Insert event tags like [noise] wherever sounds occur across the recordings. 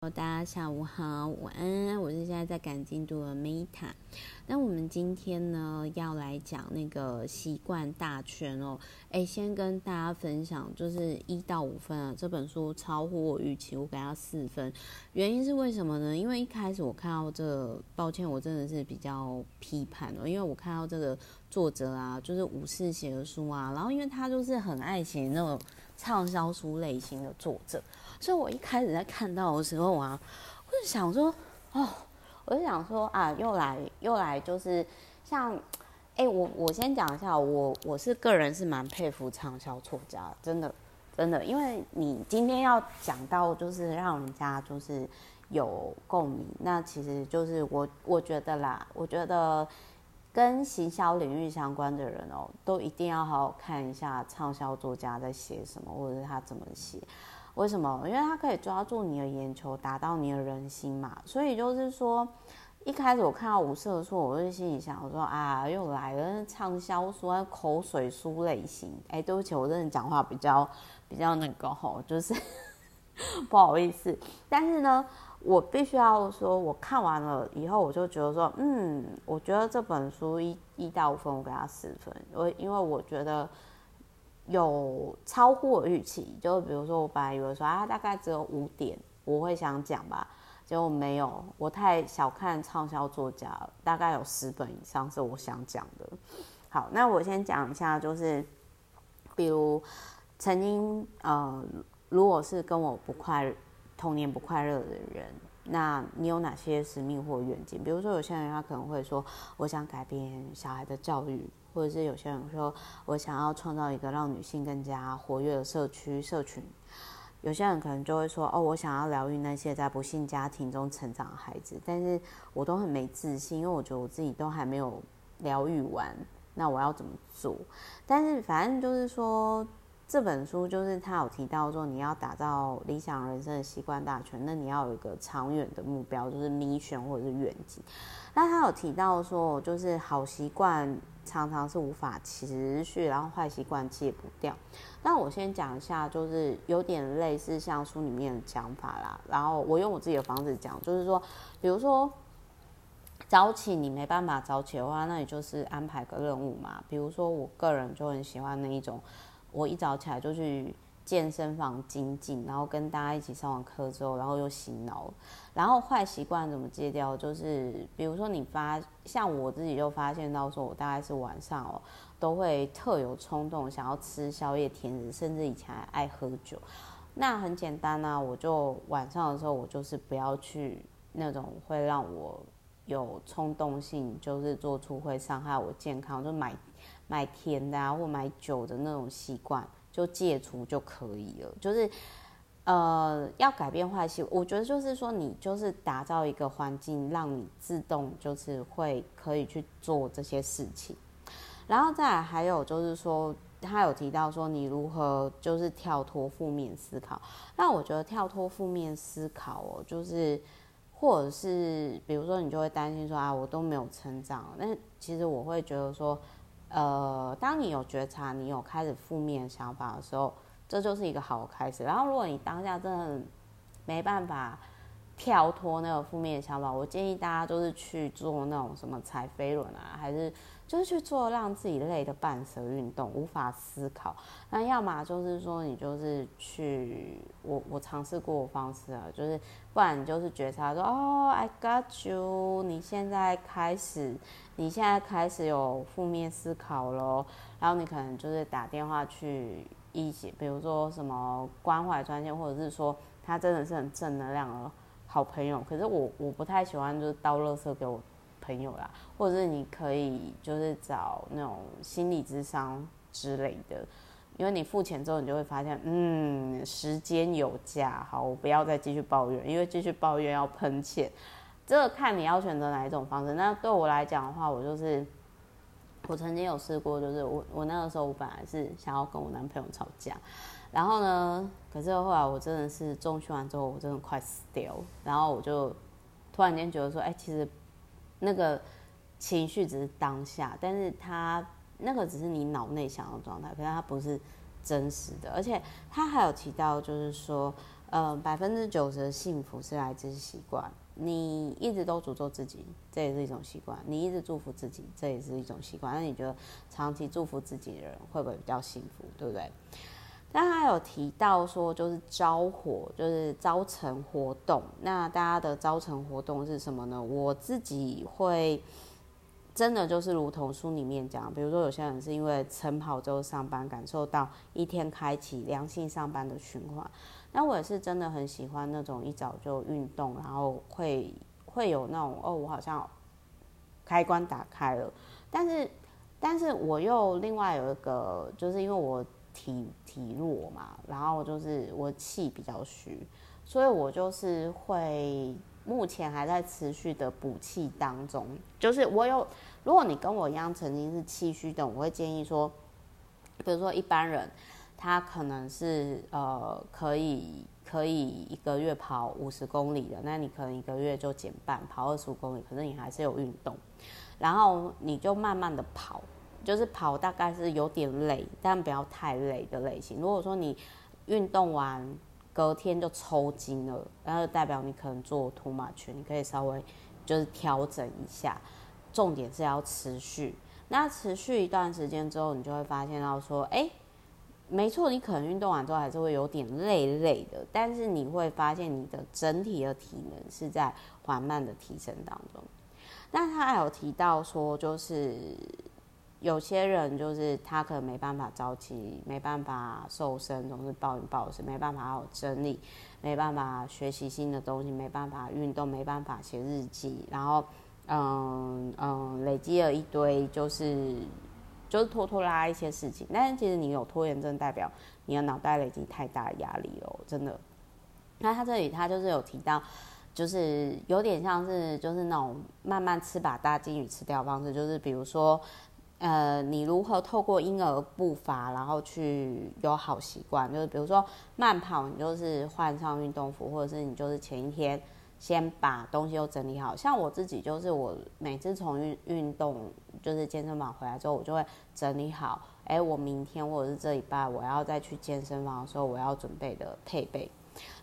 大家下午好，晚安。我是现在在赶进度的 Meta。那我们今天呢要来讲那个习惯大全哦。诶，先跟大家分享，就是一到五分啊，这本书超乎我预期，我给它四分。原因是为什么呢？因为一开始我看到这个，抱歉，我真的是比较批判哦，因为我看到这个作者啊，就是武士写的书啊，然后因为他就是很爱写那种畅销书类型的作者。所以我一开始在看到的时候啊，我就想说，哦，我就想说啊，又来又来，就是像，哎、我我先讲一下，我我是个人是蛮佩服畅销作家，真的真的，因为你今天要讲到就是让人家就是有共鸣，那其实就是我我觉得啦，我觉得跟行销领域相关的人哦，都一定要好好看一下畅销作家在写什么，或者是他怎么写。为什么？因为他可以抓住你的眼球，达到你的人心嘛。所以就是说，一开始我看到五色的书，我就心里想，我说啊，又来了畅销书、口水书类型。哎，对不起，我真的讲话比较比较那个吼，就是 [laughs] 不好意思。但是呢，我必须要说，我看完了以后，我就觉得说，嗯，我觉得这本书一一到五分，我给他四分。我因为我觉得。有超乎我预期，就比如说我本来以为说啊，大概只有五点我会想讲吧，结果没有，我太小看畅销作家了，大概有十本以上是我想讲的。好，那我先讲一下，就是比如曾经呃，如果是跟我不快童年不快乐的人，那你有哪些使命或愿景？比如说有些人他可能会说，我想改变小孩的教育。或者是有些人说，我想要创造一个让女性更加活跃的社区社群。有些人可能就会说，哦，我想要疗愈那些在不幸家庭中成长的孩子。但是我都很没自信，因为我觉得我自己都还没有疗愈完，那我要怎么做？但是反正就是说，这本书就是他有提到说，你要打造理想人生的习惯大全，那你要有一个长远的目标，就是 mission 或者是愿景。那他有提到说，就是好习惯。常常是无法持续，然后坏习惯戒不掉。那我先讲一下，就是有点类似像书里面的讲法啦。然后我用我自己的方式讲，就是说，比如说早起你没办法早起的话，那你就是安排个任务嘛。比如说我个人就很喜欢那一种，我一早起来就去。健身房精进，然后跟大家一起上完课之后，然后又洗脑。然后坏习惯怎么戒掉？就是比如说你发，像我自己就发现到说，我大概是晚上哦，都会特有冲动想要吃宵夜、甜食，甚至以前还爱喝酒。那很简单啊，我就晚上的时候，我就是不要去那种会让我有冲动性，就是做出会伤害我健康，就买买甜的啊，或买酒的那种习惯。就戒除就可以了，就是，呃，要改变坏习，我觉得就是说，你就是打造一个环境，让你自动就是会可以去做这些事情，然后再还有就是说，他有提到说你如何就是跳脱负面思考，那我觉得跳脱负面思考哦，就是或者是比如说你就会担心说啊，我都没有成长，那其实我会觉得说。呃，当你有觉察，你有开始负面想法的时候，这就是一个好的开始。然后，如果你当下真的没办法跳脱那个负面想法，我建议大家就是去做那种什么踩飞轮啊，还是。就是去做让自己累的半蛇运动，无法思考。那要么就是说，你就是去，我我尝试过的方式啊，就是不然你就是觉察说，哦，I got you，你现在开始，你现在开始有负面思考咯。然后你可能就是打电话去一些，比如说什么关怀专线，或者是说他真的是很正能量的好朋友。可是我我不太喜欢就是倒垃圾给我。朋友啦，或者是你可以就是找那种心理智商之类的，因为你付钱之后，你就会发现，嗯，时间有价，好，我不要再继续抱怨，因为继续抱怨要喷钱。这个看你要选择哪一种方式。那对我来讲的话，我就是我曾经有试过，就是我我那个时候我本来是想要跟我男朋友吵架，然后呢，可是后来我真的是中训完之后，我真的快死掉，然后我就突然间觉得说，哎，其实。那个情绪只是当下，但是他那个只是你脑内想的状态，可是它不是真实的。而且他还有提到，就是说，呃，百分之九十的幸福是来自习惯。你一直都诅咒自己，这也是一种习惯；你一直祝福自己，这也是一种习惯。那你觉得长期祝福自己的人会不会比较幸福？对不对？但他有提到说，就是招火，就是招成活动。那大家的招成活动是什么呢？我自己会真的就是如同书里面讲，比如说有些人是因为晨跑之后上班，感受到一天开启良性上班的循环。那我也是真的很喜欢那种一早就运动，然后会会有那种哦，我好像开关打开了。但是，但是我又另外有一个，就是因为我。体体弱嘛，然后就是我气比较虚，所以我就是会目前还在持续的补气当中。就是我有，如果你跟我一样曾经是气虚的，我会建议说，比如说一般人他可能是呃可以可以一个月跑五十公里的，那你可能一个月就减半，跑二十五公里，可是你还是有运动，然后你就慢慢的跑。就是跑大概是有点累，但不要太累的类型。如果说你运动完隔天就抽筋了，那就代表你可能做 too much，你可以稍微就是调整一下。重点是要持续，那持续一段时间之后，你就会发现到说，哎，没错，你可能运动完之后还是会有点累累的，但是你会发现你的整体的体能是在缓慢的提升当中。那他还有提到说，就是。有些人就是他可能没办法早起，没办法瘦身，总是暴饮暴食，没办法有整理，没办法学习新的东西，没办法运动，没办法写日记，然后嗯嗯累积了一堆就是就是拖拖拉拉一些事情。但是其实你有拖延症，代表你的脑袋累积太大压力了，真的。那他这里他就是有提到，就是有点像是就是那种慢慢吃把大鲸鱼吃掉的方式，就是比如说。呃，你如何透过婴儿步伐，然后去有好习惯？就是比如说慢跑，你就是换上运动服，或者是你就是前一天先把东西都整理好。像我自己，就是我每次从运运动，就是健身房回来之后，我就会整理好。哎，我明天或者是这礼拜我要再去健身房的时候，我要准备的配备。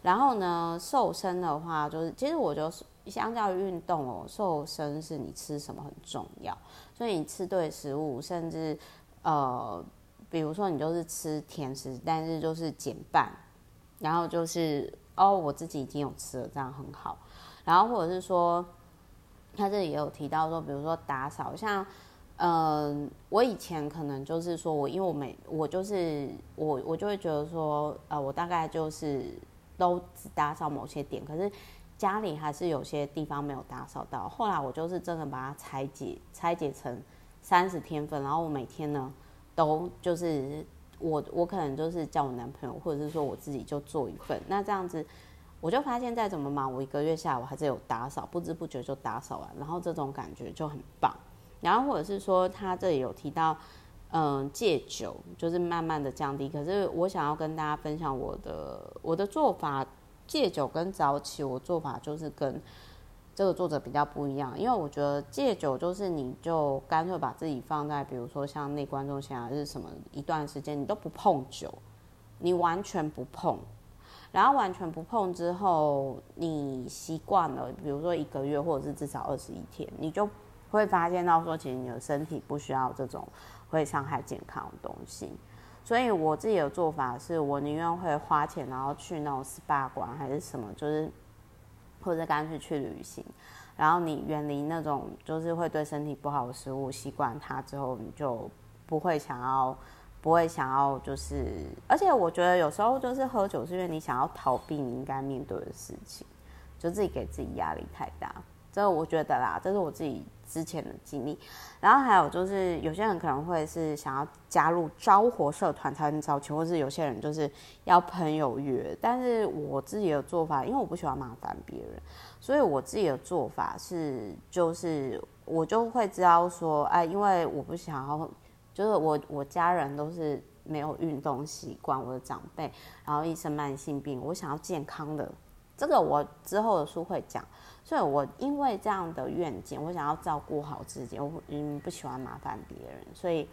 然后呢，瘦身的话，就是其实我就是。相较于运动哦，瘦身是你吃什么很重要，所以你吃对食物，甚至呃，比如说你就是吃甜食，但是就是减半，然后就是哦，我自己已经有吃了，这样很好。然后或者是说，他这里也有提到说，比如说打扫，像嗯、我以前可能就是说我因为我每我就是我我就会觉得说，呃，我大概就是都只打扫某些点，可是。家里还是有些地方没有打扫到，后来我就是真的把它拆解，拆解成三十天份，然后我每天呢，都就是我我可能就是叫我男朋友，或者是说我自己就做一份，那这样子我就发现再怎么忙，我一个月下来我还是有打扫，不知不觉就打扫完，然后这种感觉就很棒。然后或者是说他这里有提到，嗯，戒酒就是慢慢的降低，可是我想要跟大家分享我的我的做法。戒酒跟早起，我做法就是跟这个作者比较不一样，因为我觉得戒酒就是你就干脆把自己放在，比如说像内观中心还，是什么一段时间你都不碰酒，你完全不碰，然后完全不碰之后，你习惯了，比如说一个月或者是至少二十一天，你就会发现到说，其实你的身体不需要这种会伤害健康的东西。所以我自己的做法是，我宁愿会花钱，然后去那种 SPA 馆还是什么，就是或者干脆去旅行，然后你远离那种就是会对身体不好的食物，习惯它之后，你就不会想要，不会想要就是，而且我觉得有时候就是喝酒，是因为你想要逃避你应该面对的事情，就自己给自己压力太大。这我觉得啦，这是我自己之前的经历。然后还有就是，有些人可能会是想要加入招活社团才能招钱，或是有些人就是要朋友约。但是我自己的做法，因为我不喜欢麻烦别人，所以我自己的做法是，就是我就会知道说，哎，因为我不想要，就是我我家人都是没有运动习惯，我的长辈，然后一身慢性病，我想要健康的。这个我之后的书会讲。所以，我因为这样的愿景，我想要照顾好自己，我嗯不喜欢麻烦别人，所以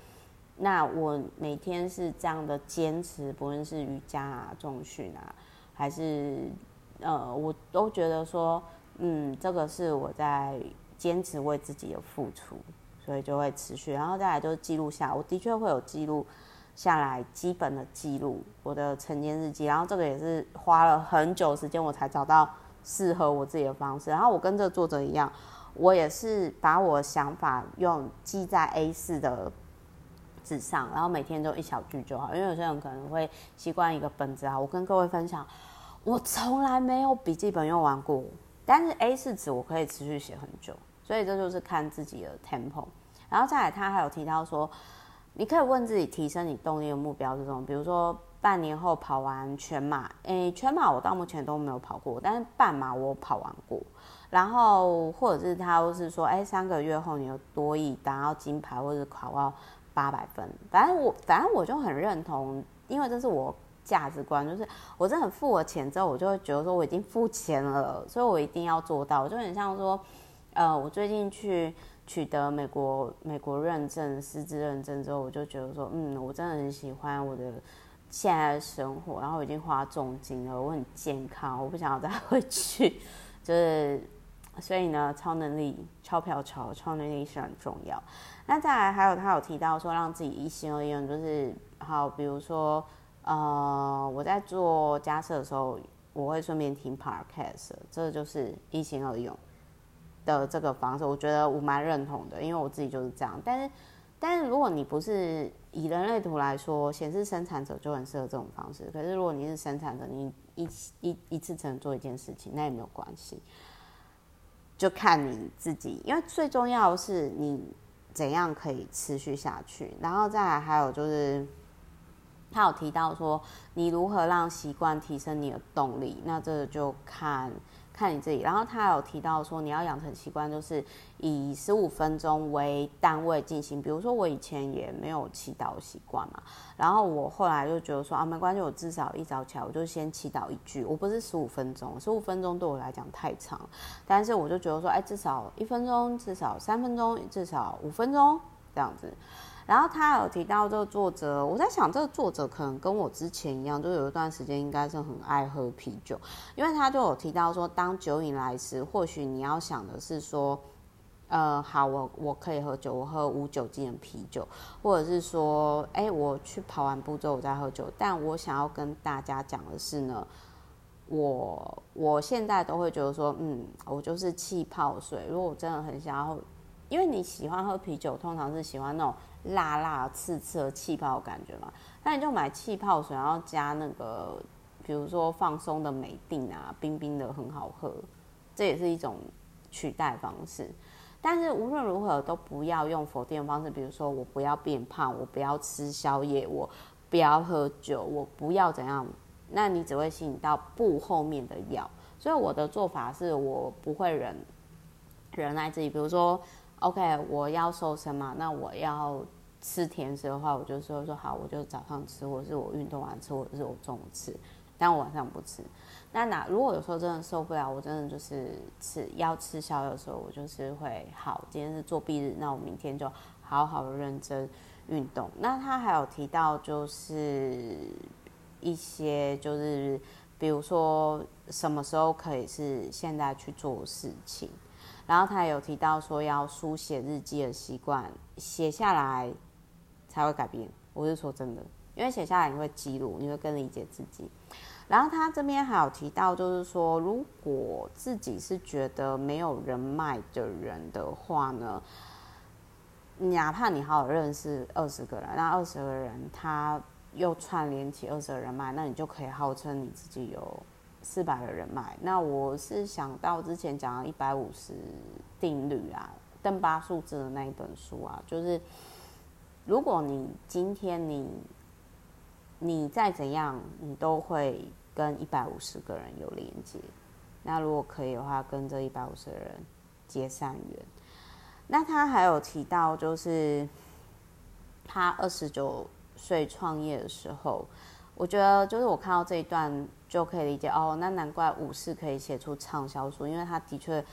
那我每天是这样的坚持，不论是瑜伽啊、重训啊，还是呃，我都觉得说，嗯，这个是我在坚持为自己的付出，所以就会持续。然后再来就是记录下，我的确会有记录下来基本的记录我的晨间日记，然后这个也是花了很久时间我才找到适合我自己的方式。然后我跟这个作者一样，我也是把我想法用记在 A4 的纸上，然后每天都一小句就好。因为有些人可能会习惯一个本子啊，我跟各位分享，我从来没有笔记本用完过，但是 A4 纸我可以持续写很久，所以这就是看自己的 tempo。然后再来，他还有提到说，你可以问自己提升你动力的目标是什么，比如说半年后跑完全马，诶，全马我到目前都没有跑过，但是半马我跑完过。然后或者是他是说，诶，三个月后你有多益达到金牌，或者考到八百分，反正我反正我就很认同，因为这是我价值观，就是我真的付了钱之后，我就会觉得说我已经付钱了，所以我一定要做到。就很像说，呃，我最近去取得美国美国认证师资认证之后，我就觉得说，嗯，我真的很喜欢我的现在的生活，然后已经花重金了，我很健康，我不想要再 [laughs] 回去，就是。所以呢，超能力、钞票超、超能力是很重要。那再来还有他有提到说，让自己一心二用，就是好，比如说，呃，我在做家事的时候，我会顺便听 podcast，这就是一心二用的这个方式。我觉得我蛮认同的，因为我自己就是这样。但是，但是如果你不是以人类图来说，显示生产者就很适合这种方式。可是如果你是生产者，你一一一次只能做一件事情，那也没有关系。就看你自己，因为最重要的是你怎样可以持续下去。然后再来还有就是，他有提到说，你如何让习惯提升你的动力，那这个就看。看你自己，然后他有提到说，你要养成习惯，就是以十五分钟为单位进行。比如说，我以前也没有祈祷习惯嘛，然后我后来就觉得说啊，没关系，我至少一早起来我就先祈祷一句。我不是十五分钟，十五分钟对我来讲太长，但是我就觉得说，哎，至少一分钟，至少三分钟，至少五分钟这样子。然后他有提到这个作者，我在想这个作者可能跟我之前一样，就有一段时间应该是很爱喝啤酒，因为他就有提到说，当酒瘾来时，或许你要想的是说，呃，好，我我可以喝酒，我喝无酒精的啤酒，或者是说，哎，我去跑完步之后我再喝酒。但我想要跟大家讲的是呢，我我现在都会觉得说，嗯，我就是气泡水。如果我真的很想要，因为你喜欢喝啤酒，通常是喜欢那种。辣辣刺刺的气泡的感觉嘛，那你就买气泡水，然后加那个，比如说放松的美定啊，冰冰的很好喝，这也是一种取代方式。但是无论如何都不要用否定的方式，比如说我不要变胖，我不要吃宵夜，我不要喝酒，我不要怎样，那你只会吸引到不后面的药。所以我的做法是我不会忍忍耐自己，比如说。OK，我要瘦身嘛，那我要吃甜食的话，我就说说好，我就早上吃，或是我运动完吃，或者是我中午吃，但我晚上不吃。那哪如果有时候真的受不了，我真的就是吃要吃宵夜的时候，我就是会好，今天是作弊日，那我明天就好好的认真运动。那他还有提到就是一些就是比如说什么时候可以是现在去做事情。然后他也有提到说要书写日记的习惯，写下来才会改变。我是说真的，因为写下来你会记录，你会更理解自己。然后他这边还有提到，就是说如果自己是觉得没有人脉的人的话呢，哪怕你好好认识二十个人，那二十个人他又串联起二十个人脉，那你就可以号称你自己有。四百个人脉，那我是想到之前讲的一百五十定律啊，邓巴数字的那一本书啊，就是如果你今天你你再怎样，你都会跟一百五十个人有连接。那如果可以的话，跟这一百五十个人结善缘。那他还有提到，就是他二十九岁创业的时候。我觉得就是我看到这一段就可以理解哦，那难怪武士可以写出畅销书，因为他的确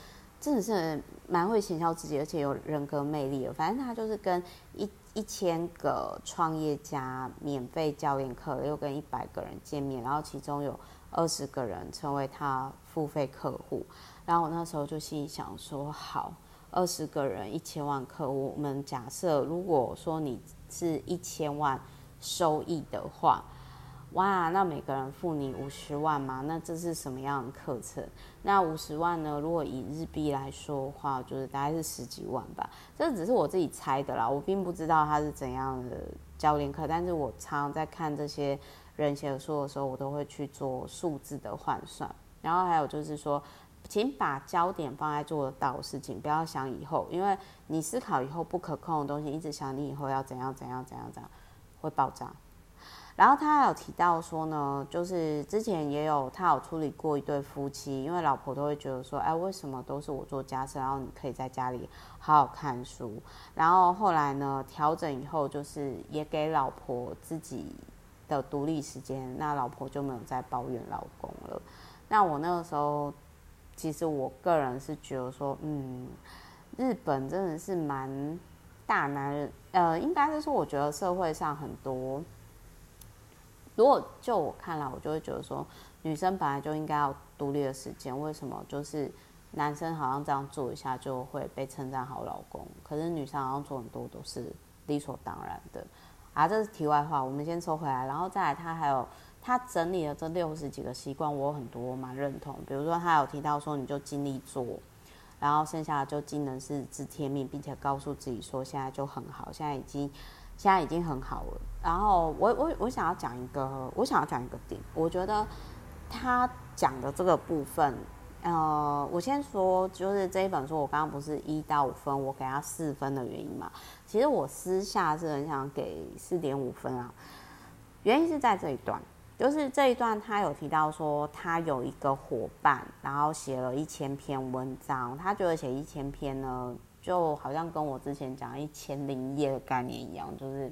真的是蛮会行销自己，而且有人格魅力的。反正他就是跟一一千个创业家免费教练课，又跟一百个人见面，然后其中有二十个人成为他付费客户。然后我那时候就心里想说，好，二十个人一千万客户，我们假设如果说你是一千万收益的话。哇，那每个人付你五十万吗？那这是什么样的课程？那五十万呢？如果以日币来说的话，就是大概是十几万吧。这只是我自己猜的啦，我并不知道他是怎样的教练课。但是我常常在看这些人写的书的时候，我都会去做数字的换算。然后还有就是说，请把焦点放在做得到的事情，不要想以后，因为你思考以后不可控的东西，一直想你以后要怎样怎样怎样怎样，会爆炸。然后他有提到说呢，就是之前也有他有处理过一对夫妻，因为老婆都会觉得说，哎，为什么都是我做家事，然后你可以在家里好好看书。然后后来呢，调整以后，就是也给老婆自己的独立时间，那老婆就没有再抱怨老公了。那我那个时候，其实我个人是觉得说，嗯，日本真的是蛮大男人，呃，应该是说，我觉得社会上很多。如果就我看来，我就会觉得说，女生本来就应该要独立的时间。为什么？就是男生好像这样做一下就会被称赞好老公，可是女生好像做很多都是理所当然的。啊，这是题外话，我们先收回来。然后再来，他还有他整理了这六十几个习惯，我有很多蛮认同。比如说，他有提到说，你就尽力做，然后剩下的就尽能事知天命，并且告诉自己说，现在就很好，现在已经。现在已经很好了。然后我我我想要讲一个，我想要讲一个点。我觉得他讲的这个部分，呃，我先说，就是这一本书，我刚刚不是一到五分，我给他四分的原因嘛。其实我私下是很想给四点五分啊。原因是在这一段，就是这一段他有提到说，他有一个伙伴，然后写了一千篇文章，他觉得写一千篇呢。就好像跟我之前讲一千零一夜的概念一样，就是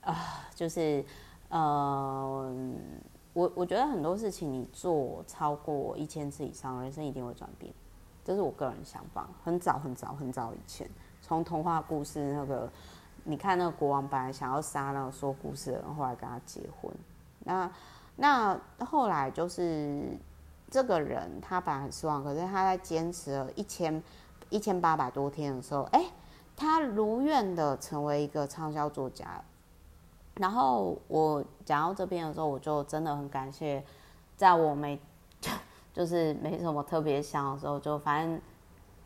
啊、就是呃，我我觉得很多事情你做超过一千次以上，人生一定会转变，这是我个人想法。很早很早很早以前，从童话故事那个，你看那个国王本来想要杀那个说故事的人，后来跟他结婚。那那后来就是这个人，他本来很失望，可是他在坚持了一千。一千八百多天的时候，哎、他如愿的成为一个畅销作家。然后我讲到这边的时候，我就真的很感谢，在我没 [laughs] 就是没什么特别想的时候，就反正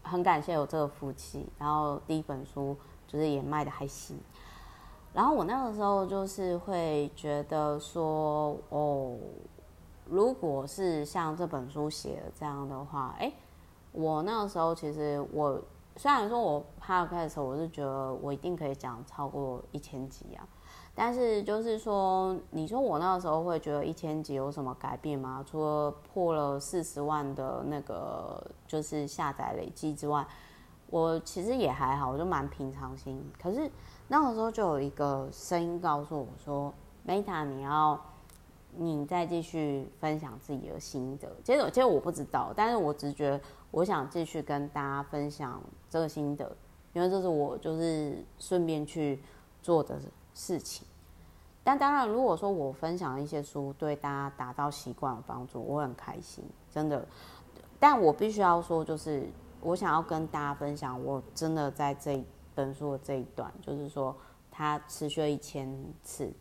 很感谢有这个福气。然后第一本书就是也卖的还行。然后我那个时候就是会觉得说，哦，如果是像这本书写的这样的话，哎、我那个时候，其实我虽然说我 podcast，我是觉得我一定可以讲超过一千集啊，但是就是说，你说我那个时候会觉得一千集有什么改变吗？除了破了四十万的那个就是下载累计之外，我其实也还好，我就蛮平常心。可是那个时候就有一个声音告诉我说：“Meta，你要。”你再继续分享自己的心得，其实其实我不知道，但是我只觉得我想继续跟大家分享这个心得，因为这是我就是顺便去做的事情。但当然，如果说我分享一些书对大家达到习惯有帮助，我很开心，真的。但我必须要说，就是我想要跟大家分享，我真的在这本书的这一段，就是说他持续了一千次，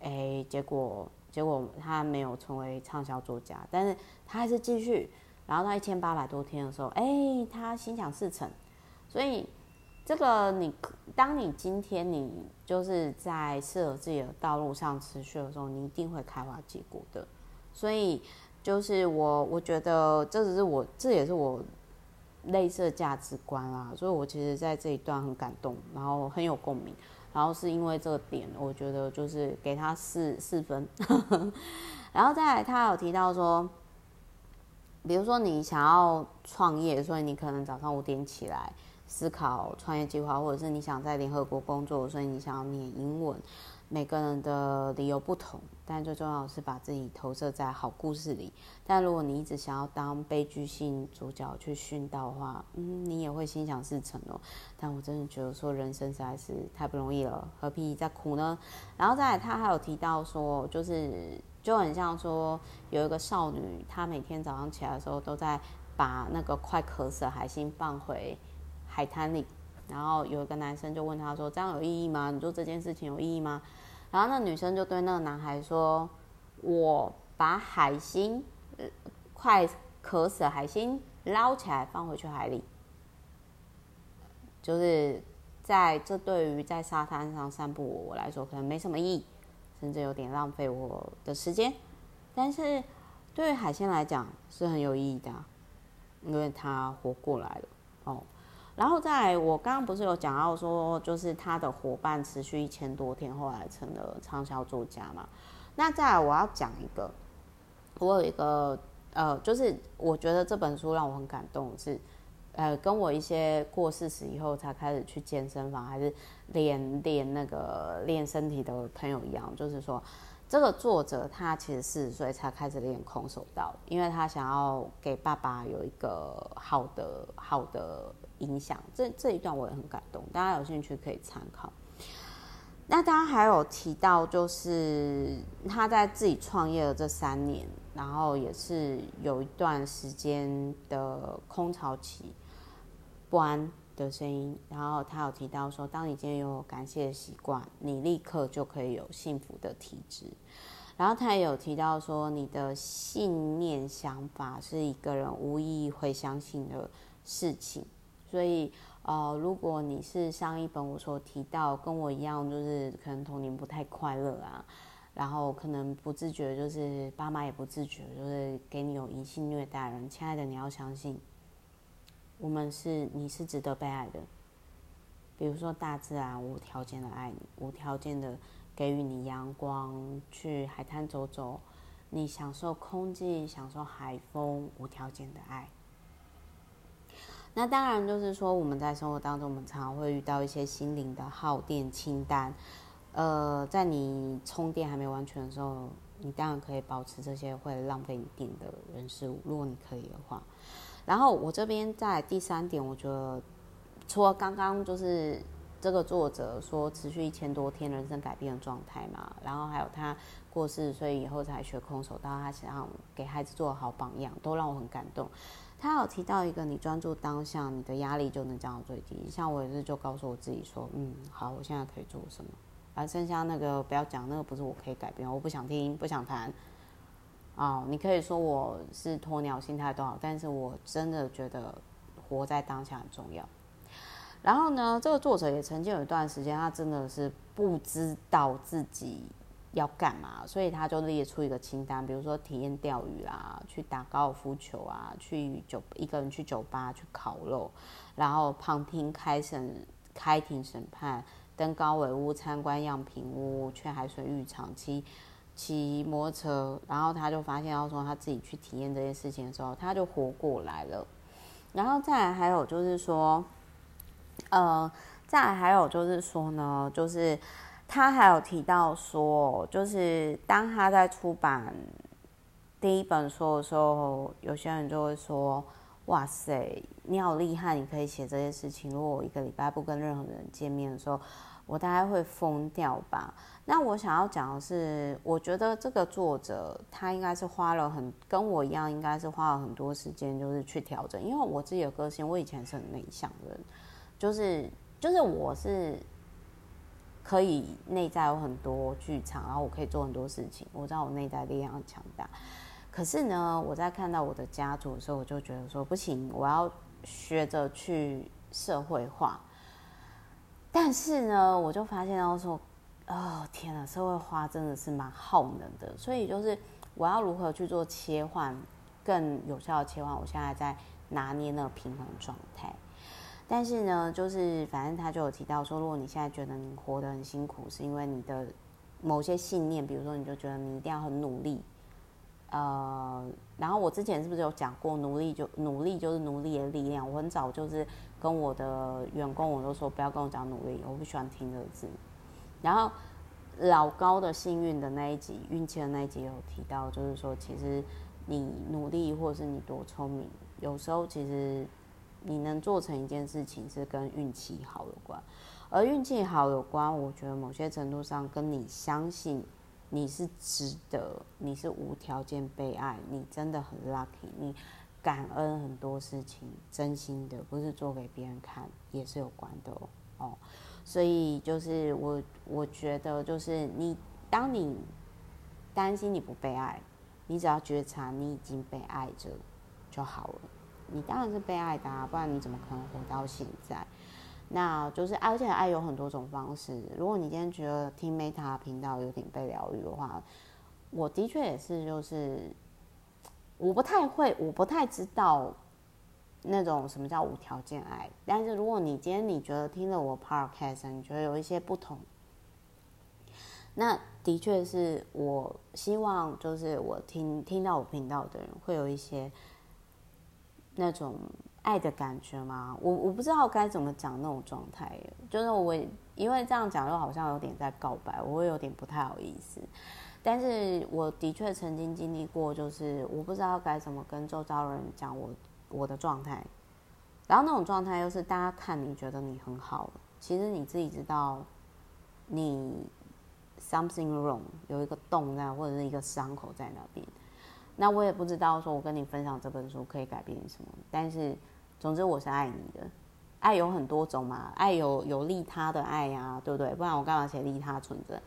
哎，结果。结果他没有成为畅销作家，但是他还是继续。然后到一千八百多天的时候，哎，他心想事成。所以这个你，当你今天你就是在适合自己的道路上持续的时候，你一定会开花结果的。所以就是我，我觉得这只是我，这也是我类似的价值观啊。所以我其实在这一段很感动，然后很有共鸣。然后是因为这个点，我觉得就是给他四四分，[laughs] 然后再来他有提到说，比如说你想要创业，所以你可能早上五点起来思考创业计划，或者是你想在联合国工作，所以你想要念英文。每个人的理由不同，但最重要的是把自己投射在好故事里。但如果你一直想要当悲剧性主角去殉道的话，嗯，你也会心想事成哦。但我真的觉得说人生实在是太不容易了，何必再苦呢？然后再来，他还有提到说，就是就很像说有一个少女，她每天早上起来的时候都在把那个快渴死的海星放回海滩里，然后有一个男生就问她说：“这样有意义吗？你做这件事情有意义吗？”然后那女生就对那个男孩说：“我把海星，快渴死的海星捞起来放回去海里，就是在这对于在沙滩上散步我来说可能没什么意义。”甚至有点浪费我的时间，但是对于海鲜来讲是很有意义的，因为它活过来了哦。然后再来，我刚刚不是有讲到说，就是他的伙伴持续一千多天，后来成了畅销作家嘛。那再来，我要讲一个，我有一个呃，就是我觉得这本书让我很感动是。呃，跟我一些过四十以后才开始去健身房，还是练练那个练身体的朋友一样，就是说，这个作者他其实四十岁才开始练空手道，因为他想要给爸爸有一个好的好的影响。这这一段我也很感动，大家有兴趣可以参考。那当然还有提到，就是他在自己创业的这三年，然后也是有一段时间的空巢期。不安的声音，然后他有提到说，当你今天有感谢的习惯，你立刻就可以有幸福的体质。然后他也有提到说，你的信念想法是一个人无意义会相信的事情。所以，呃，如果你是上一本我所提到，跟我一样，就是可能童年不太快乐啊，然后可能不自觉，就是爸妈也不自觉，就是给你有隐性虐待人。亲爱的，你要相信。我们是，你是值得被爱的。比如说，大自然无条件的爱你，无条件的给予你阳光，去海滩走走，你享受空气，享受海风，无条件的爱。那当然就是说，我们在生活当中，我们常常会遇到一些心灵的耗电清单。呃，在你充电还没完全的时候，你当然可以保持这些会浪费你电的人事物，如果你可以的话。然后我这边在第三点，我觉得除了刚刚就是这个作者说持续一千多天人生改变的状态嘛，然后还有他过四十岁以后才学空手道，他想要给孩子做好榜样，都让我很感动。他有提到一个，你专注当下，你的压力就能降到最低。像我也是就告诉我自己说，嗯，好，我现在可以做什么？而剩下那个不要讲，那个不是我可以改变，我不想听，不想谈。哦，你可以说我是鸵鸟心态多好，但是我真的觉得活在当下很重要。然后呢，这个作者也曾经有一段时间，他真的是不知道自己要干嘛，所以他就列出一个清单，比如说体验钓鱼啊，去打高尔夫球啊，去酒一个人去酒吧去烤肉，然后旁听开审开庭审判，登高尾屋参观样品屋，去海水浴场骑。骑摩托车，然后他就发现，要说他自己去体验这些事情的时候，他就活过来了。然后再来还有就是说，呃，再来还有就是说呢，就是他还有提到说，就是当他在出版第一本书的时候，有些人就会说：“哇塞，你好厉害，你可以写这些事情。”如果我一个礼拜不跟任何人见面的时候，我大概会疯掉吧。那我想要讲的是，我觉得这个作者他应该是花了很跟我一样，应该是花了很多时间，就是去调整。因为我自己的个性，我以前是很内向的人，就是就是我是可以内在有很多剧场，然后我可以做很多事情。我知道我内在力量很强大，可是呢，我在看到我的家族的时候，我就觉得说不行，我要学着去社会化。但是呢，我就发现到说，哦天呐，社会化真的是蛮耗能的。所以就是我要如何去做切换，更有效的切换，我现在在拿捏那个平衡状态。但是呢，就是反正他就有提到说，如果你现在觉得你活得很辛苦，是因为你的某些信念，比如说你就觉得你一定要很努力。呃，然后我之前是不是有讲过，努力就努力就是努力的力量。我很早就是跟我的员工，我都说不要跟我讲努力，我不喜欢听这个字。然后老高的幸运的那一集，运气的那一集有提到，就是说其实你努力或是你多聪明，有时候其实你能做成一件事情是跟运气好有关，而运气好有关，我觉得某些程度上跟你相信。你是值得，你是无条件被爱，你真的很 lucky，你感恩很多事情，真心的，不是做给别人看，也是有关的哦。所以就是我，我觉得就是你，当你担心你不被爱，你只要觉察你已经被爱着就好了。你当然是被爱的啊，不然你怎么可能活到现在？那就是，而且爱有很多种方式。如果你今天觉得听 Meta 频道有点被疗愈的话，我的确也是，就是我不太会，我不太知道那种什么叫无条件爱。但是如果你今天你觉得听了我 Podcast，你觉得有一些不同，那的确是我希望，就是我听听到我频道的人会有一些那种。爱的感觉吗？我我不知道该怎么讲那种状态，就是我因为这样讲又好像有点在告白，我会有点不太好意思。但是我的确曾经经历过，就是我不知道该怎么跟周遭人讲我我的状态，然后那种状态又是大家看你觉得你很好，其实你自己知道你 something wrong，有一个洞在或者是一个伤口在那边。那我也不知道说我跟你分享这本书可以改变什么，但是。总之我是爱你的，爱有很多种嘛，爱有有利他的爱啊，对不对？不然我干嘛写利他存着？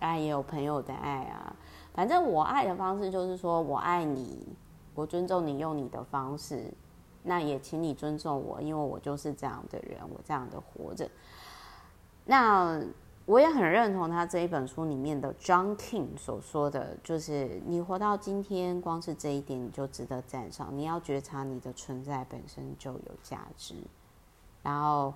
爱也有朋友的爱啊，反正我爱的方式就是说我爱你，我尊重你用你的方式，那也请你尊重我，因为我就是这样的人，我这样的活着。那。我也很认同他这一本书里面的 John King 所说的，就是你活到今天，光是这一点你就值得赞赏。你要觉察你的存在本身就有价值。然后，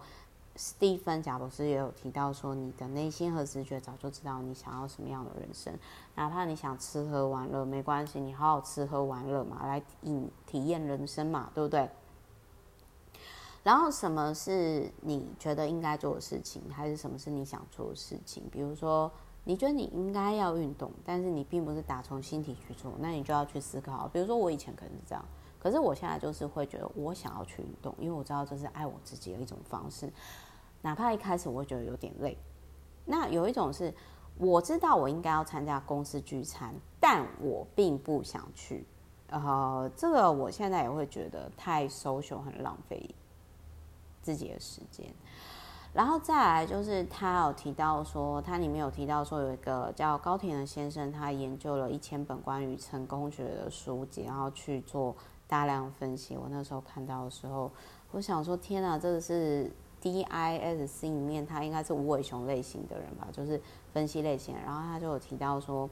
史蒂芬贾博士也有提到说，你的内心和直觉早就知道你想要什么样的人生，哪怕你想吃喝玩乐，没关系，你好好吃喝玩乐嘛，来体体验人生嘛，对不对？然后，什么是你觉得应该做的事情，还是什么是你想做的事情？比如说，你觉得你应该要运动，但是你并不是打从心底去做，那你就要去思考。比如说，我以前可能是这样，可是我现在就是会觉得我想要去运动，因为我知道这是爱我自己的一种方式，哪怕一开始我会觉得有点累。那有一种是我知道我应该要参加公司聚餐，但我并不想去。呃，这个我现在也会觉得太 social 很浪费。自己的时间，然后再来就是他有提到说，他里面有提到说有一个叫高田的先生，他研究了一千本关于成功学的书籍，然后去做大量分析。我那时候看到的时候，我想说天哪，这个是 DISC 里面他应该是无尾熊类型的人吧，就是分析类型。然后他就有提到说，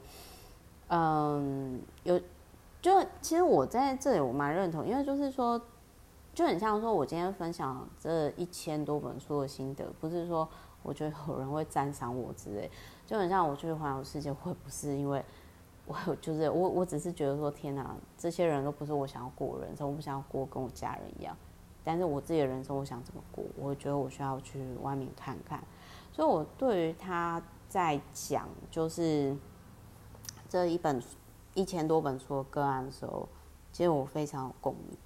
嗯，有就其实我在这里我蛮认同，因为就是说。就很像说，我今天分享这一千多本书的心得，不是说我觉得有人会赞赏我之类，就很像我去环游世界，会不是因为我就是我，我只是觉得说，天哪，这些人都不是我想要过的人生，我不想要过跟我家人一样，但是我自己的人生，我想怎么过，我觉得我需要去外面看看，所以我对于他在讲就是这一本一千多本书的个案的时候，其实我非常有共鸣。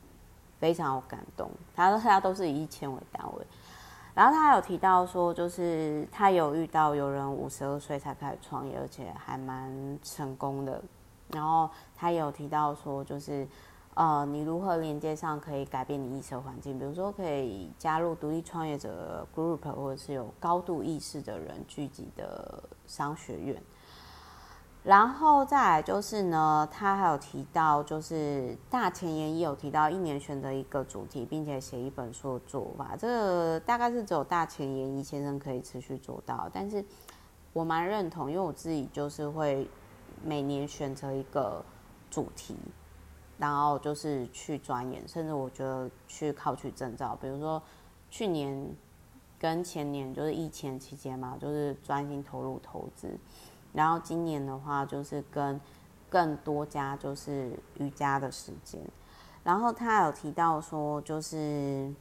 非常有感动，他说他都是以一千为单位，然后他有提到说，就是他有遇到有人五十二岁才开始创业，而且还蛮成功的。然后他也有提到说，就是呃，你如何连接上可以改变你意识环境，比如说可以加入独立创业者 group，或者是有高度意识的人聚集的商学院。然后再来就是呢，他还有提到，就是大前研一有提到一年选择一个主题，并且写一本书的做法。这个大概是只有大前研一先生可以持续做到，但是我蛮认同，因为我自己就是会每年选择一个主题，然后就是去钻研，甚至我觉得去考取证照。比如说去年跟前年就是疫情期间嘛，就是专心投入投资。然后今年的话，就是跟更多家就是瑜伽的时间。然后他有提到说，就是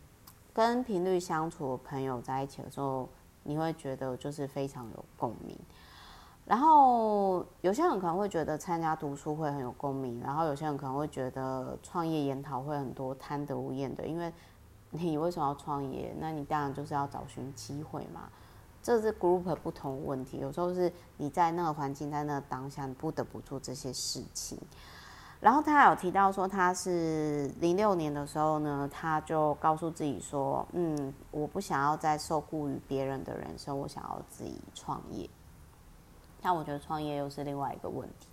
跟频率相处的朋友在一起的时候，你会觉得就是非常有共鸣。然后有些人可能会觉得参加读书会很有共鸣，然后有些人可能会觉得创业研讨会很多贪得无厌的，因为你为什么要创业？那你当然就是要找寻机会嘛。这是 group 不同问题，有时候是你在那个环境，在那个当下，你不得不做这些事情。然后他有提到说，他是零六年的时候呢，他就告诉自己说，嗯，我不想要再受雇于别人的人生，我想要自己创业。但我觉得创业又是另外一个问题，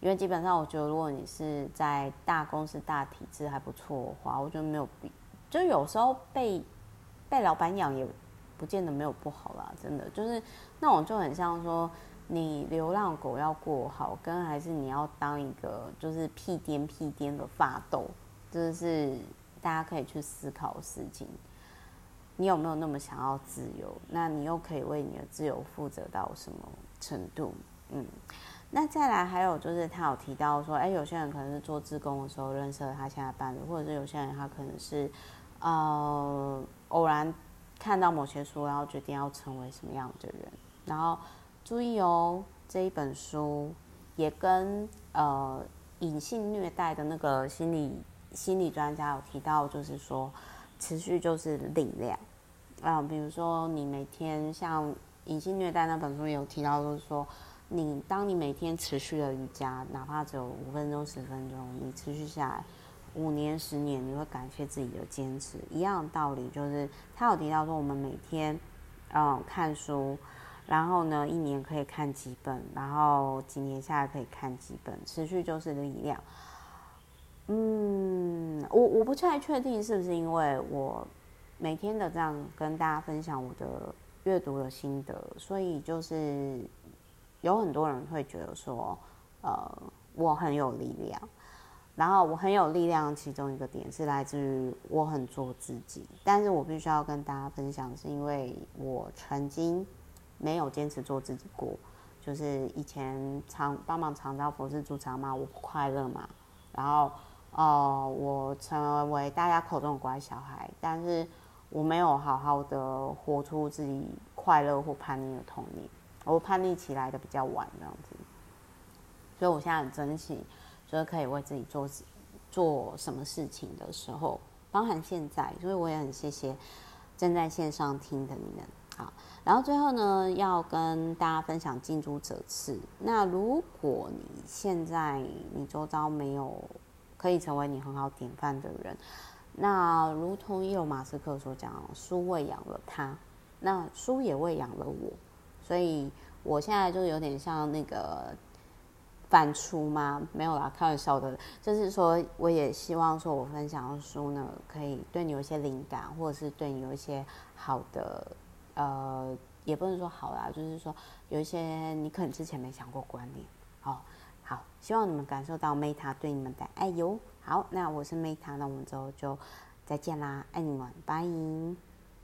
因为基本上我觉得，如果你是在大公司、大体制还不错的话，我觉得没有必，就有时候被被老板养也不见得没有不好啦，真的就是那种就很像说。你流浪狗要过好，跟还是你要当一个就是屁颠屁颠的发抖，这是大家可以去思考的事情。你有没有那么想要自由？那你又可以为你的自由负责到什么程度？嗯，那再来还有就是他有提到说，哎，有些人可能是做志工的时候认识了他现在伴侣，或者是有些人他可能是呃偶然看到某些书，然后决定要成为什么样的人，然后。注意哦，这一本书也跟呃隐性虐待的那个心理心理专家有提到，就是说持续就是力量啊、比如说你每天像隐性虐待那本书有提到，就是说你当你每天持续的瑜伽，哪怕只有五分钟十分钟，你持续下来五年十年，你会感谢自己的坚持。一样的道理，就是他有提到说，我们每天嗯、看书。然后呢，一年可以看几本，然后几年下来可以看几本，持续就是力量。嗯，我我不太确定是不是因为我每天的这样跟大家分享我的阅读的心得，所以就是有很多人会觉得说，呃，我很有力量。然后我很有力量，其中一个点是来自于我很做自己，但是我必须要跟大家分享，是因为我曾经。没有坚持做自己过，就是以前常帮忙长照服侍助长嘛，我不快乐嘛。然后，呃，我成为大家口中的乖小孩，但是我没有好好的活出自己快乐或叛逆的童年。我叛逆起来的比较晚，这样子。所以我现在很珍惜，就是可以为自己做做什么事情的时候，包含现在，所以我也很谢谢正在线上听的你们。好，然后最后呢，要跟大家分享近朱者赤。那如果你现在你周遭没有可以成为你很好典范的人，那如同伊隆马斯克所讲，书喂养了他，那书也喂养了我，所以我现在就有点像那个反刍吗，没有啦，开玩笑的，就是说，我也希望说我分享的书呢，可以对你有一些灵感，或者是对你有一些好的。呃，也不能说好啦，就是说有一些你可能之前没想过观念，哦，好，希望你们感受到 Meta 对你们的爱哟。好，那我是 Meta，那我们之后就再见啦，爱你们，拜。